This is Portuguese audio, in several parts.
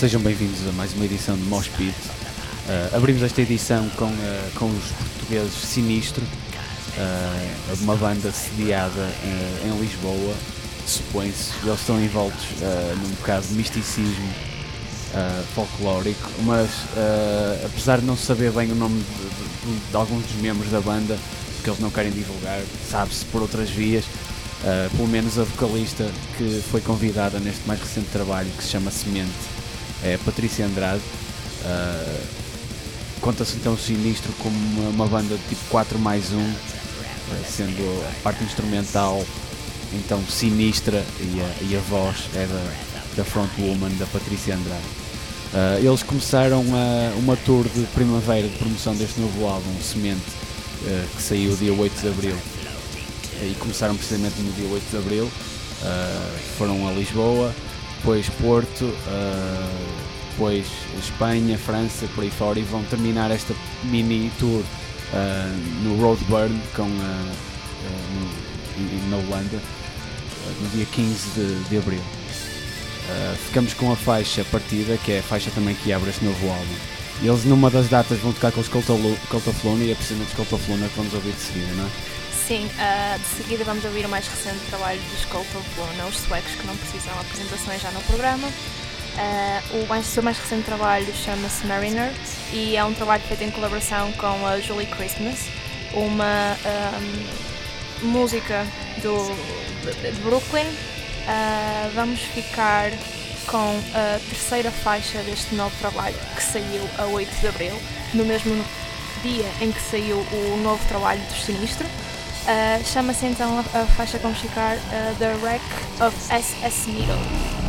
sejam bem-vindos a mais uma edição de Mosh. Uh, abrimos esta edição com, uh, com os portugueses Sinistro, uh, uma banda sediada em Lisboa, supõe-se. Eles estão envoltos num bocado de misticismo folclórico, mas apesar de não saber bem o nome de, de, de, alguns dos membros da banda, que eles não querem divulgar, sabe-se por outras vias. Uh, pelo menos a vocalista que foi convidada neste mais recente trabalho que se chama Semente é Patrícia Andrade. Uh, Conta-se então Sinistro como uma, uma, banda de tipo 4 mais 1, uh, sendo a parte instrumental então sinistra e a, e a voz é da, da frontwoman da Patrícia Andrade. Uh, eles começaram a, uma tour de primavera de promoção deste novo álbum, Semente, uh, que saiu dia 8 de Abril. E começaram precisamente no dia 8 de Abril. foram a Lisboa, depois Porto, uh, depois Espanha, França, por aí fora, e vão terminar esta mini tour uh, no Roadburn com, uh, no, na Holanda no dia 15 de, de Abril. ficamos com a faixa partida, que é a faixa também que abre este novo álbum. Eles numa das datas vão tocar com os Cult of Luna e é precisamente os Cult of Luna que vamos ouvir de seguida, não é? Sim, uh, de seguida vamos ouvir o mais recente trabalho dos Cult of Luna, os suecos que não precisam de apresentações já no programa. Uh, o, mais, seu mais recente trabalho chama-se Mariner e é um trabalho feito em colaboração com a Julie Christmas, uma um, música do, de, de Brooklyn. Uh, vamos ficar com a terceira faixa deste novo trabalho que saiu a 8 de Abril, no mesmo dia em que saiu o novo trabalho do Sinistro. Uh, Chama-se então a, a faixa com ficar uh, The Wreck of SS Needle.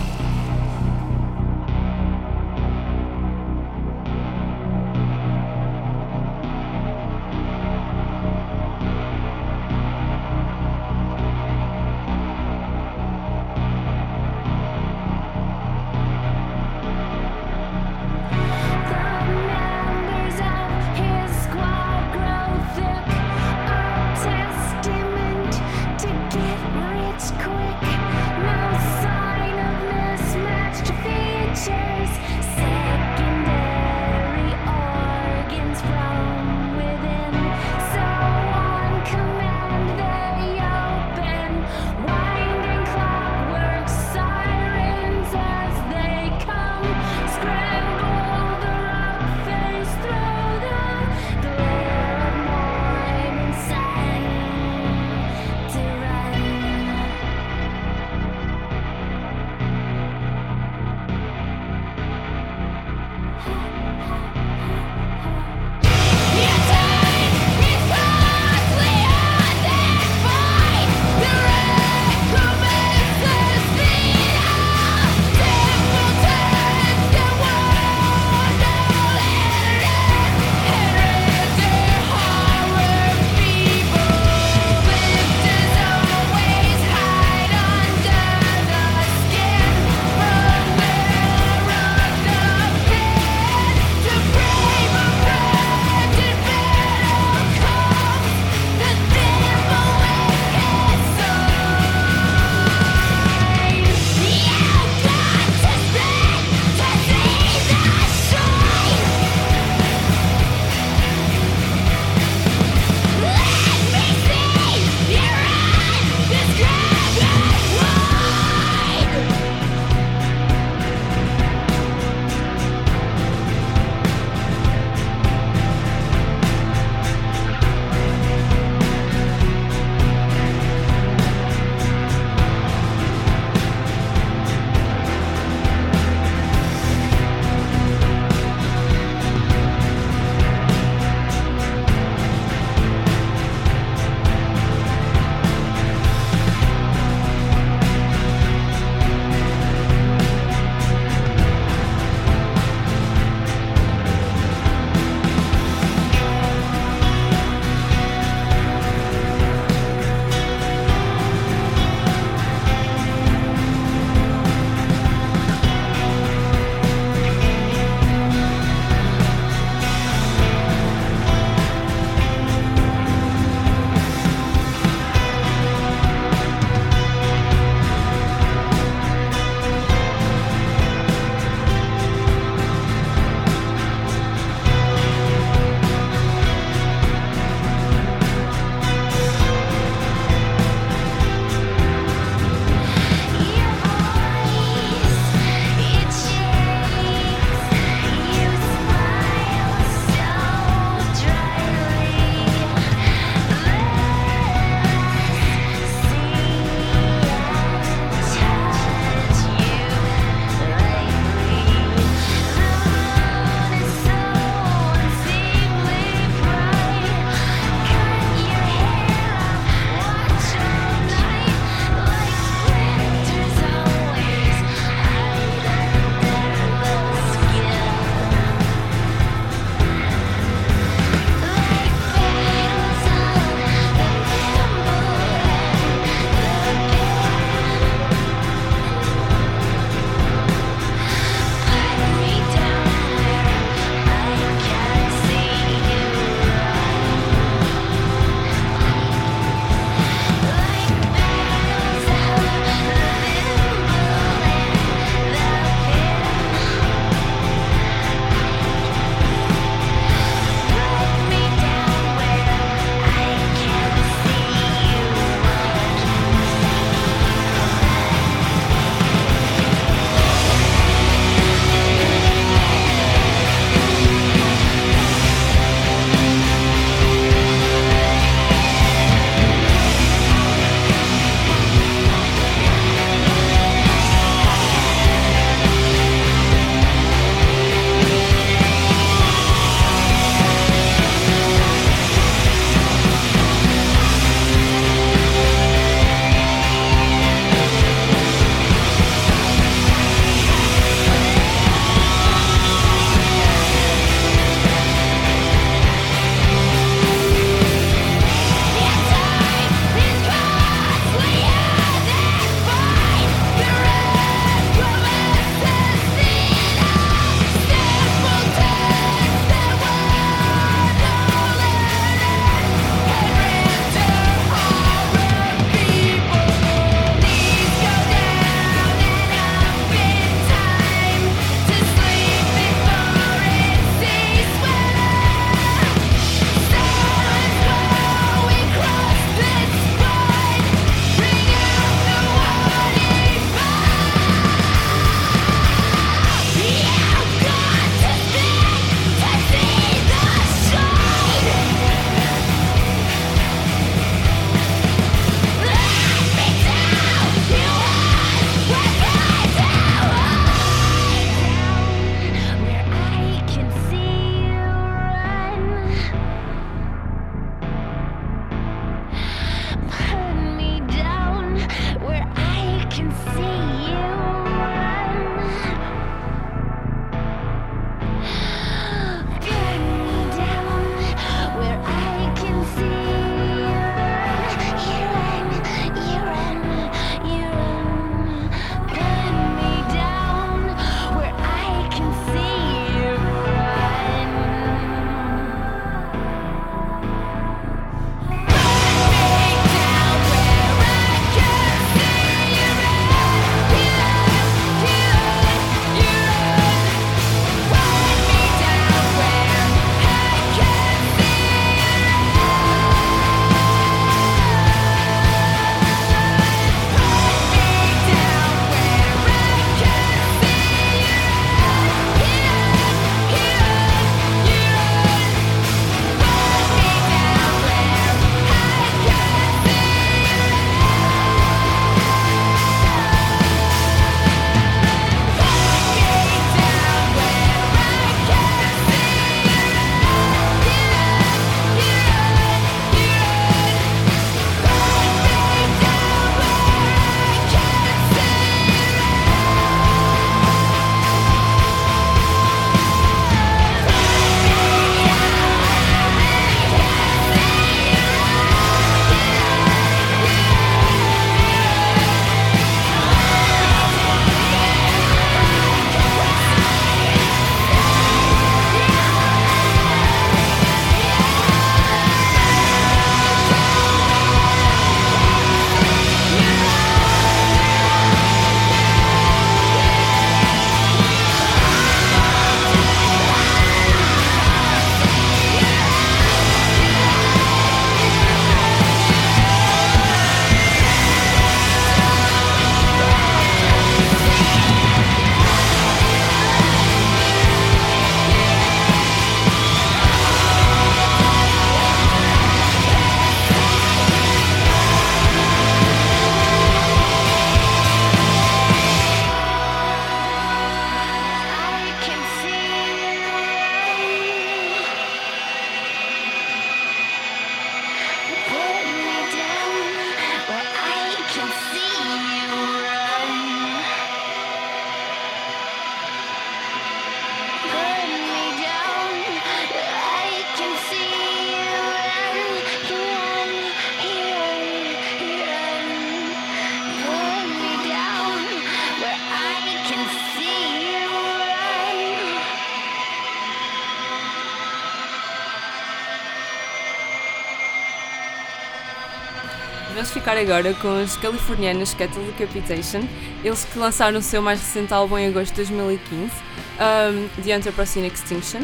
Agora com os californianos Cattle Decapitation, eles que lançaram o seu mais recente álbum em agosto de 2015, um, The Anthropocene Extinction.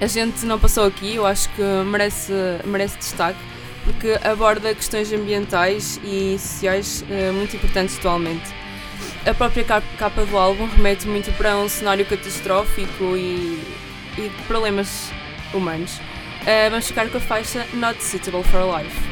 A gente não passou aqui, eu acho que merece, merece destaque, porque aborda questões ambientais e sociais uh, muito importantes atualmente. A própria capa do álbum remete muito para um cenário catastrófico e, e problemas humanos. Uh, vamos ficar com a faixa Not Suitable for Life.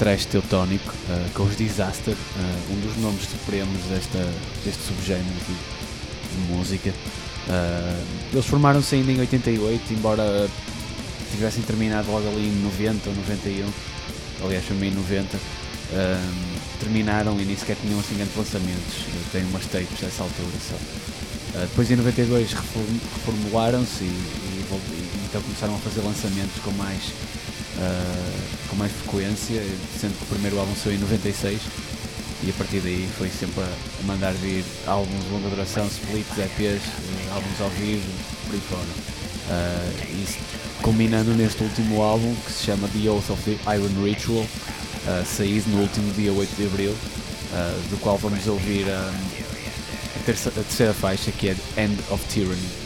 trash teutónico, uh, com os Disaster, uh, um dos nomes supremos desta, deste subgénero de, de música. Uh, eles formaram-se ainda em 88, embora tivessem terminado logo ali em 90 ou 91, aliás foi meio 90. terminaram e nem sequer tinham assim grandes lançamentos, têm umas tapes dessa altura só. depois em 92 reformularam-se e, e, e, então começaram a fazer lançamentos com mais uh, com mais frequência, sendo que o primeiro álbum saiu em 96 e a partir daí foi sempre a mandar vir álbuns de longa duração, splits, EPs, uh, álbuns ao vivo, por aí fora. Uh, e culminando neste último álbum que se chama The Oath of the Iron Ritual, uh, saído no último dia 8 de Abril, uh, do qual vamos ouvir a, terça, a terceira faixa que é End of Tyranny.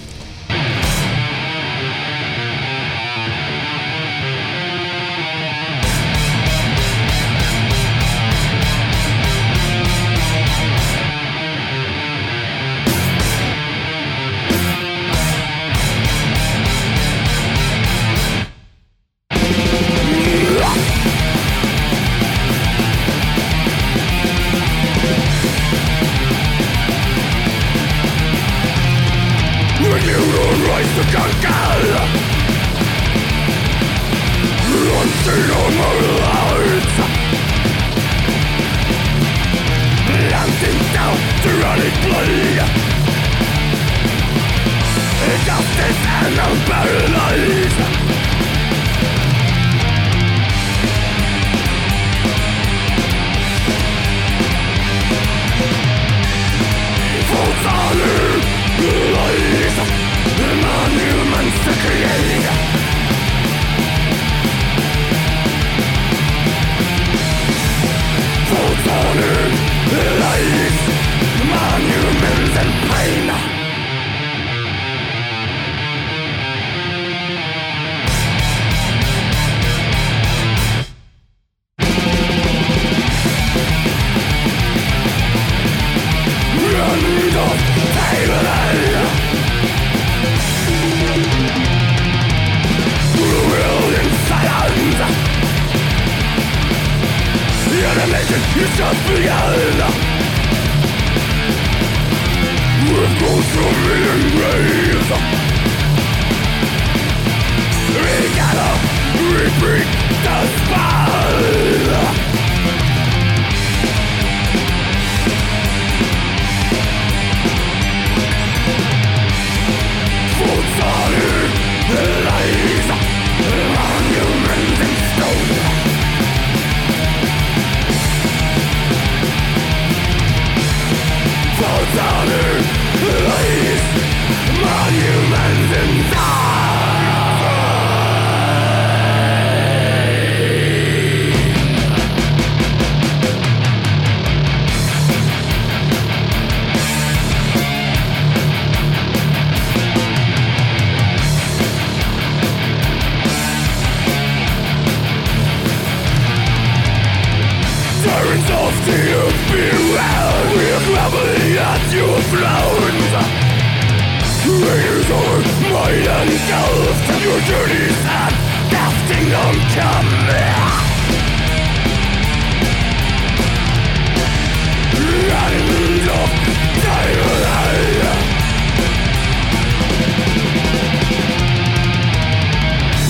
Repeat the spell realize my humanity Your family at your friends Raiders are mine and yours Your journeys at death kingdom come Island of Tyranny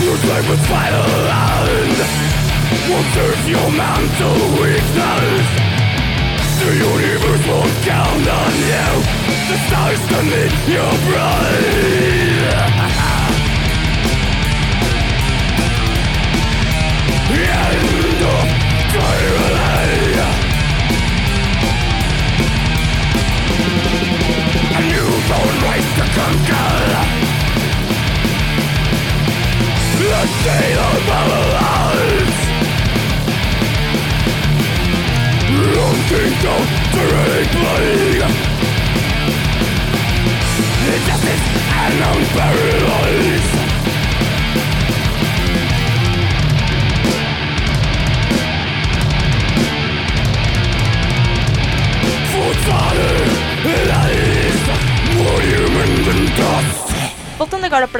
Your life is violent Won't serve your mental weakness. The universe will count on you. The stars commit your bride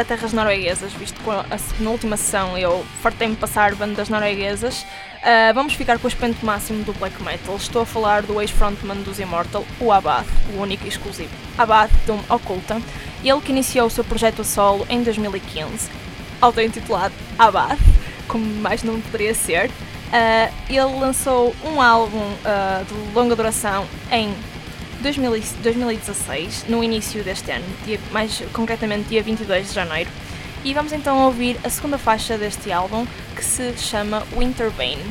terras norueguesas, visto que a penúltima sessão eu fartei-me passar bandas norueguesas, uh, vamos ficar com o expoente máximo do black metal. Estou a falar do ex-frontman dos Immortal, o Abad, o único e exclusivo. Abad Doom Oculta, ele que iniciou o seu projeto a solo em 2015, auto-intitulado Abad, como mais não poderia ser. Uh, ele lançou um álbum uh, de longa duração em 2016, no início deste ano, dia, mais concretamente dia 22 de janeiro. E vamos então ouvir a segunda faixa deste álbum, que se chama Winterbane.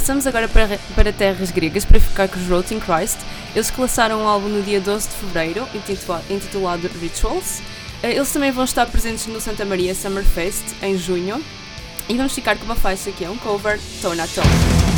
Passamos agora para, para terras gregas para ficar com os Rotting Christ. Eles lançaram um álbum no dia 12 de fevereiro, intitulado, intitulado Rituals. Eh, Eles também vão estar presentes no Santa Maria Summer Fest em junho. E vamos ficar com uma faixa que é um cover, Tone a Tone.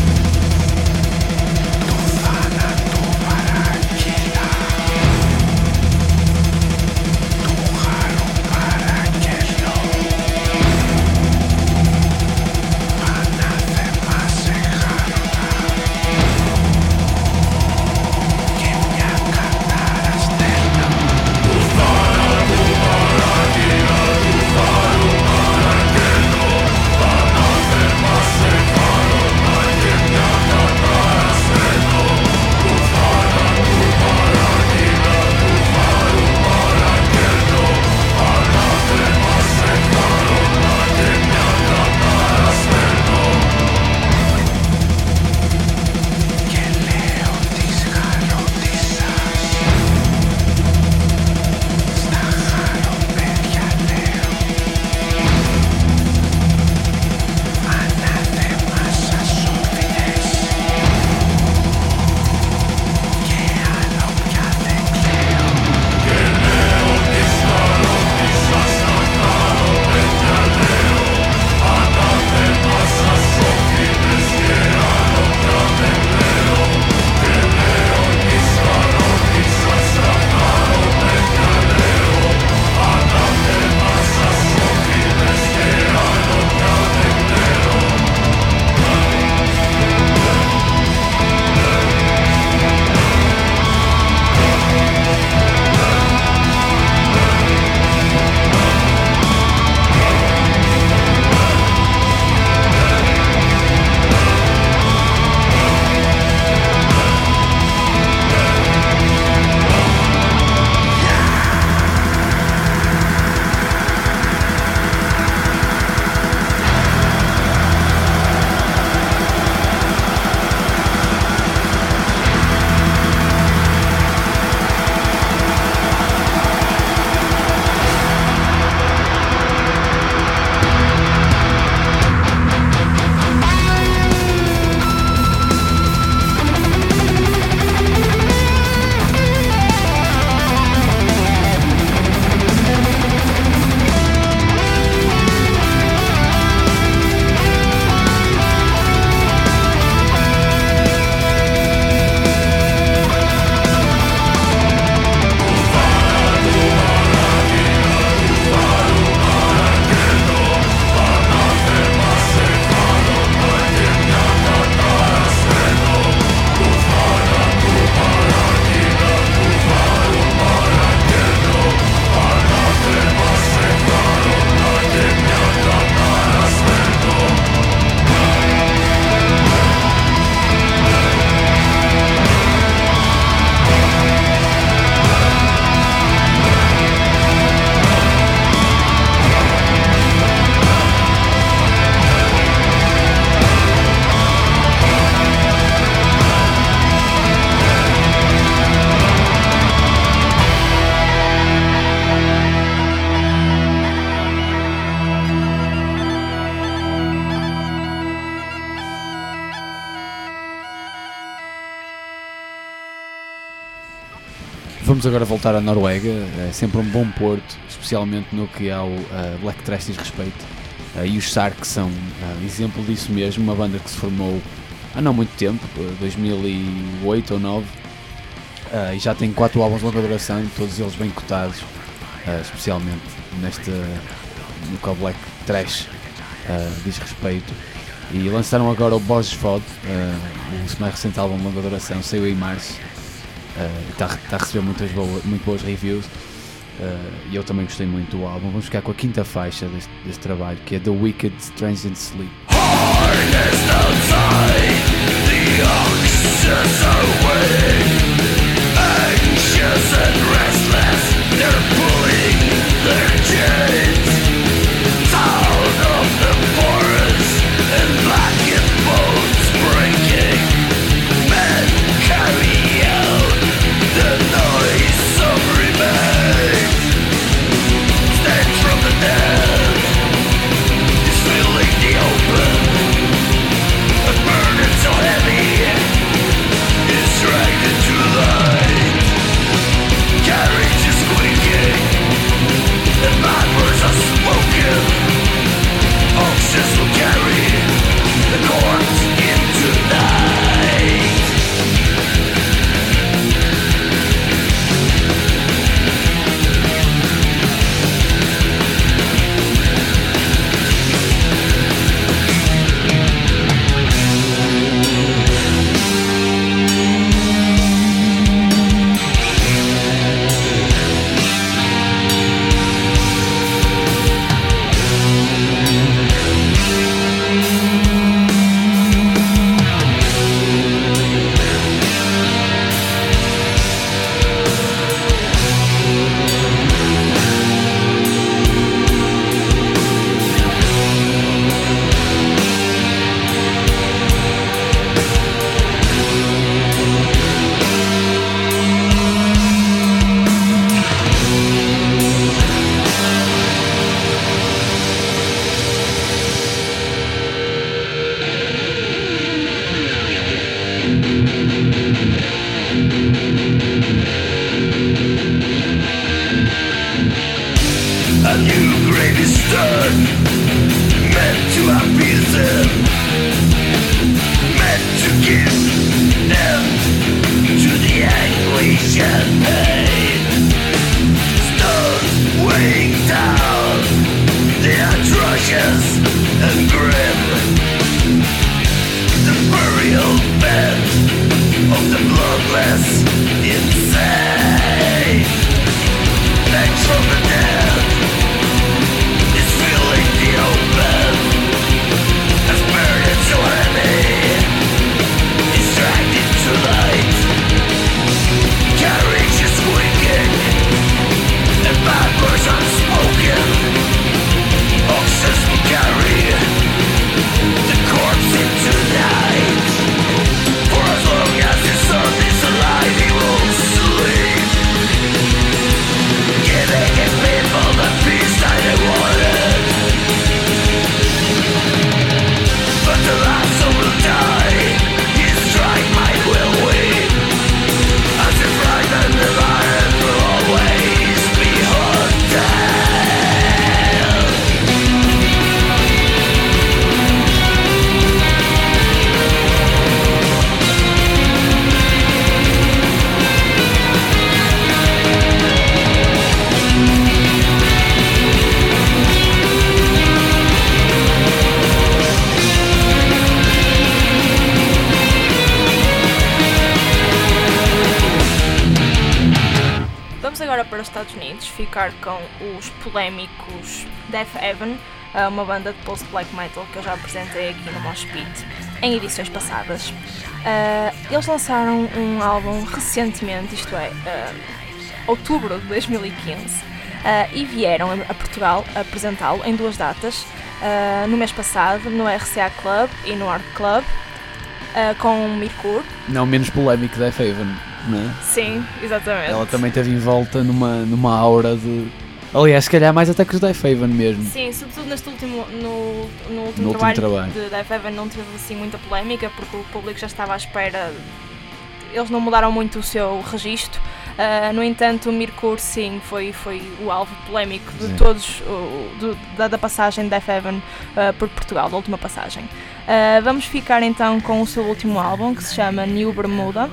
Vamos agora voltar à Noruega, é sempre um bom porto, especialmente no que ao uh, Black Trash diz respeito. Uh, e os Sark são uh, exemplo disso mesmo, uma banda que se formou há não muito tempo, 2008 ou 2009, e já tem quatro álbuns de longa duração, todos eles bem cotados, especialmente nesta, no que ao Black trash uh, diz respeito. E lançaram agora o Boss Fod, uh, o mais recente álbum de longa duração, saiu em março uh, está tá a receber muitas boas, muito boas reviews. Uh, e eu também gostei muito do álbum. Vamos ficar com a quinta faixa deste, deste trabalho, que é The Wicked Transient Sleep. Ficar com os polémicos Death Heaven, uma banda de post-black metal que eu já apresentei aqui no Mosh Pit em edições passadas. Uh, eles lançaram um álbum recentemente, isto é, uh, outubro de 2015, uh, e vieram a Portugal apresentá-lo em duas datas, no mês passado no RCA Club e no Art Club, com Mirkur. Não menos polémico Death Haven né? Sim, exatamente. Ela também teve envolta numa, numa aura de. Aliás, se calhar mais até que os Death Haven mesmo. Sim, sobretudo neste último, no, no último, no trabalho, último trabalho de Death Haven não teve assim muita polémica porque o público já estava à espera. Eles não mudaram muito o seu registro. Uh, no entanto, o Mirkur sim foi, foi o alvo polémico de sim. todos, o, do, da, da, passagem de Death Heaven uh, por Portugal, da última passagem. Uh, vamos ficar então com o seu último álbum que se chama New Bermuda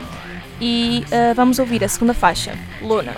e uh, vamos ouvir a segunda faixa, Luna.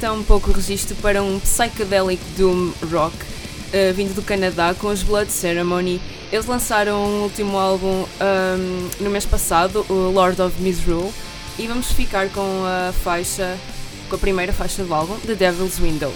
Então um pouco o registro para um psychedelic doom rock uh, vindo do Canadá com os Blood Ceremony. Eles lançaram um último álbum um, no mês passado, o Lord of Misrule, e vamos ficar com a faixa, com a primeira faixa do álbum, The Devil's Window.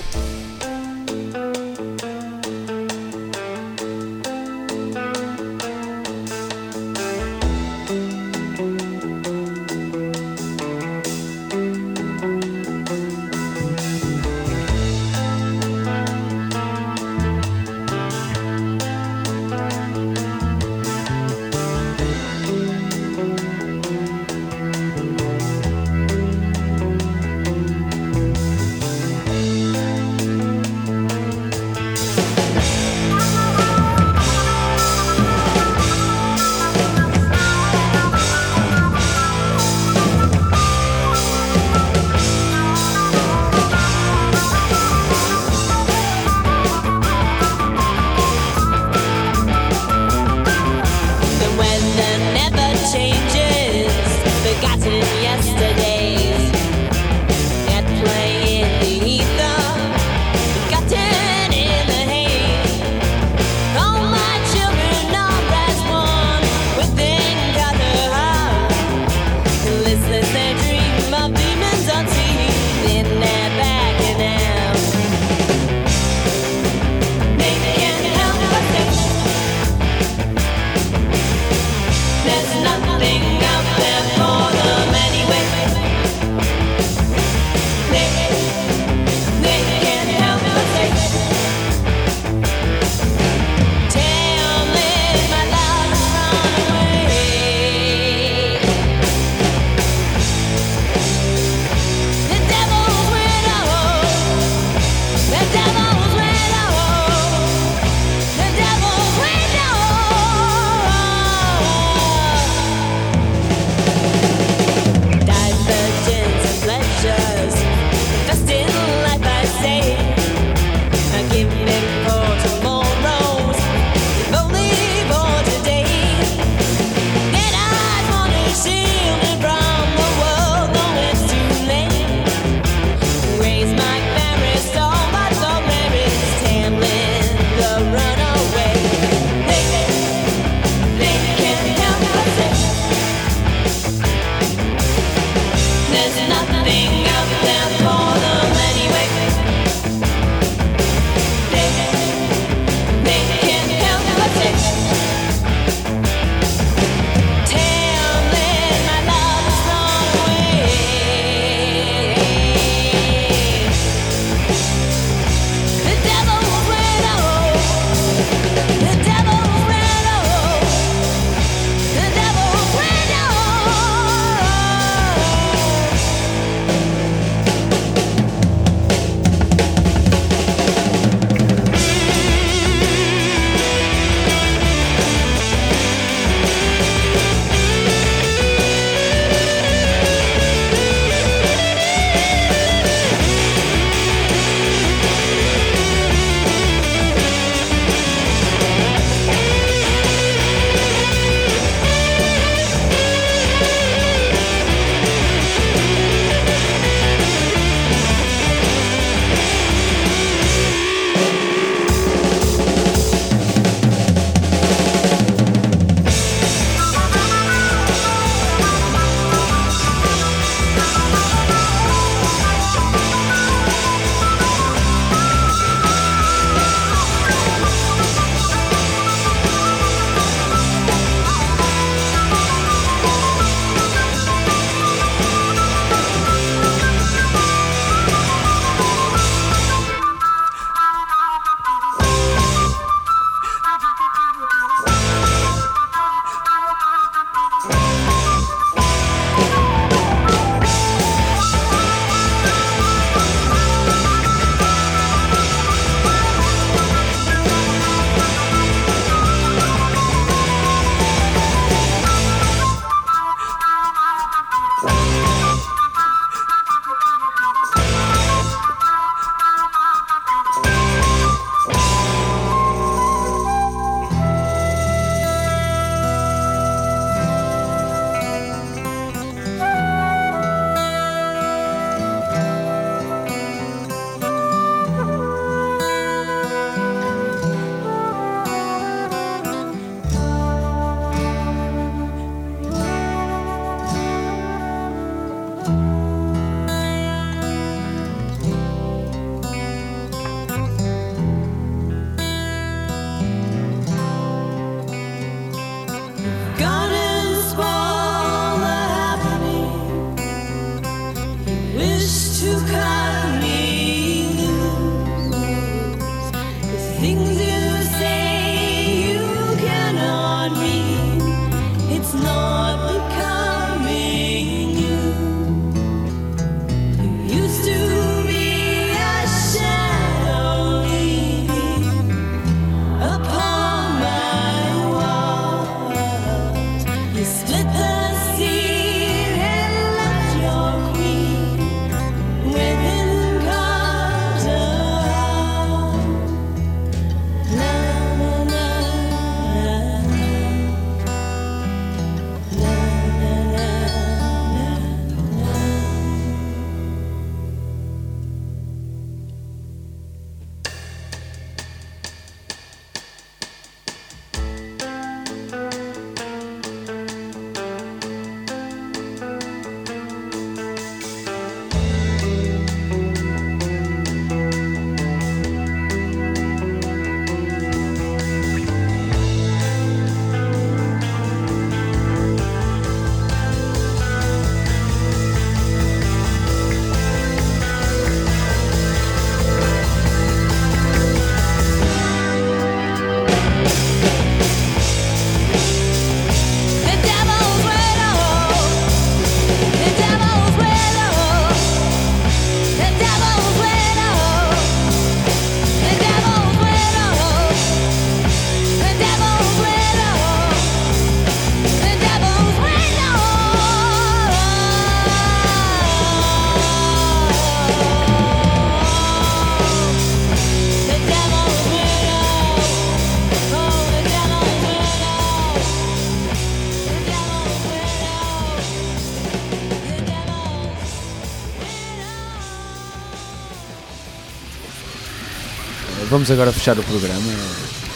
Vamos agora fechar o programa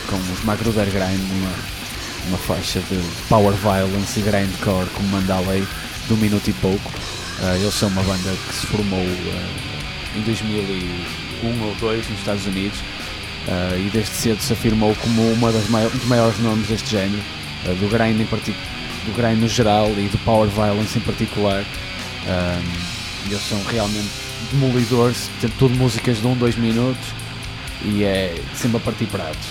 com os Magruder Grind, uma, uma faixa de Power Violence e Grindcore como manda a lei de um minuto e pouco. Ah, eles são uma banda que se formou ah, em 2001 ou 2002 nos Estados Unidos ah, e desde cedo se afirmou como uma das mai- dos maiores nomes deste género, do grind em do grind no geral e do Power Violence em particular. Eles são realmente demolidores, tudo músicas de 1, 2 minutos e é sempre a partir pratos.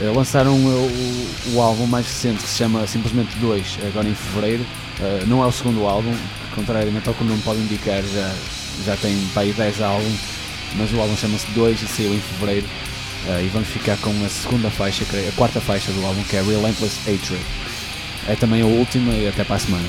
Eh, lançaram o, o álbum mais recente que se chama simplesmente 2, agora em fevereiro. Eh, não é o segundo álbum, contrariamente ao que o nome pode indicar, já, já tem para aí 10 álbuns, mas o álbum chama-se 2 e saiu em fevereiro. Eh, e vamos ficar com a segunda faixa, a quarta faixa do álbum que é Relentless Hatred. É também a última e até para a semana.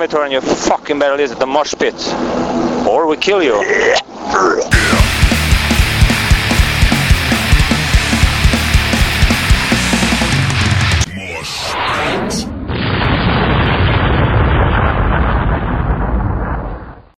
Vomit on you fucking better listen to mosh pit. Or we kill you.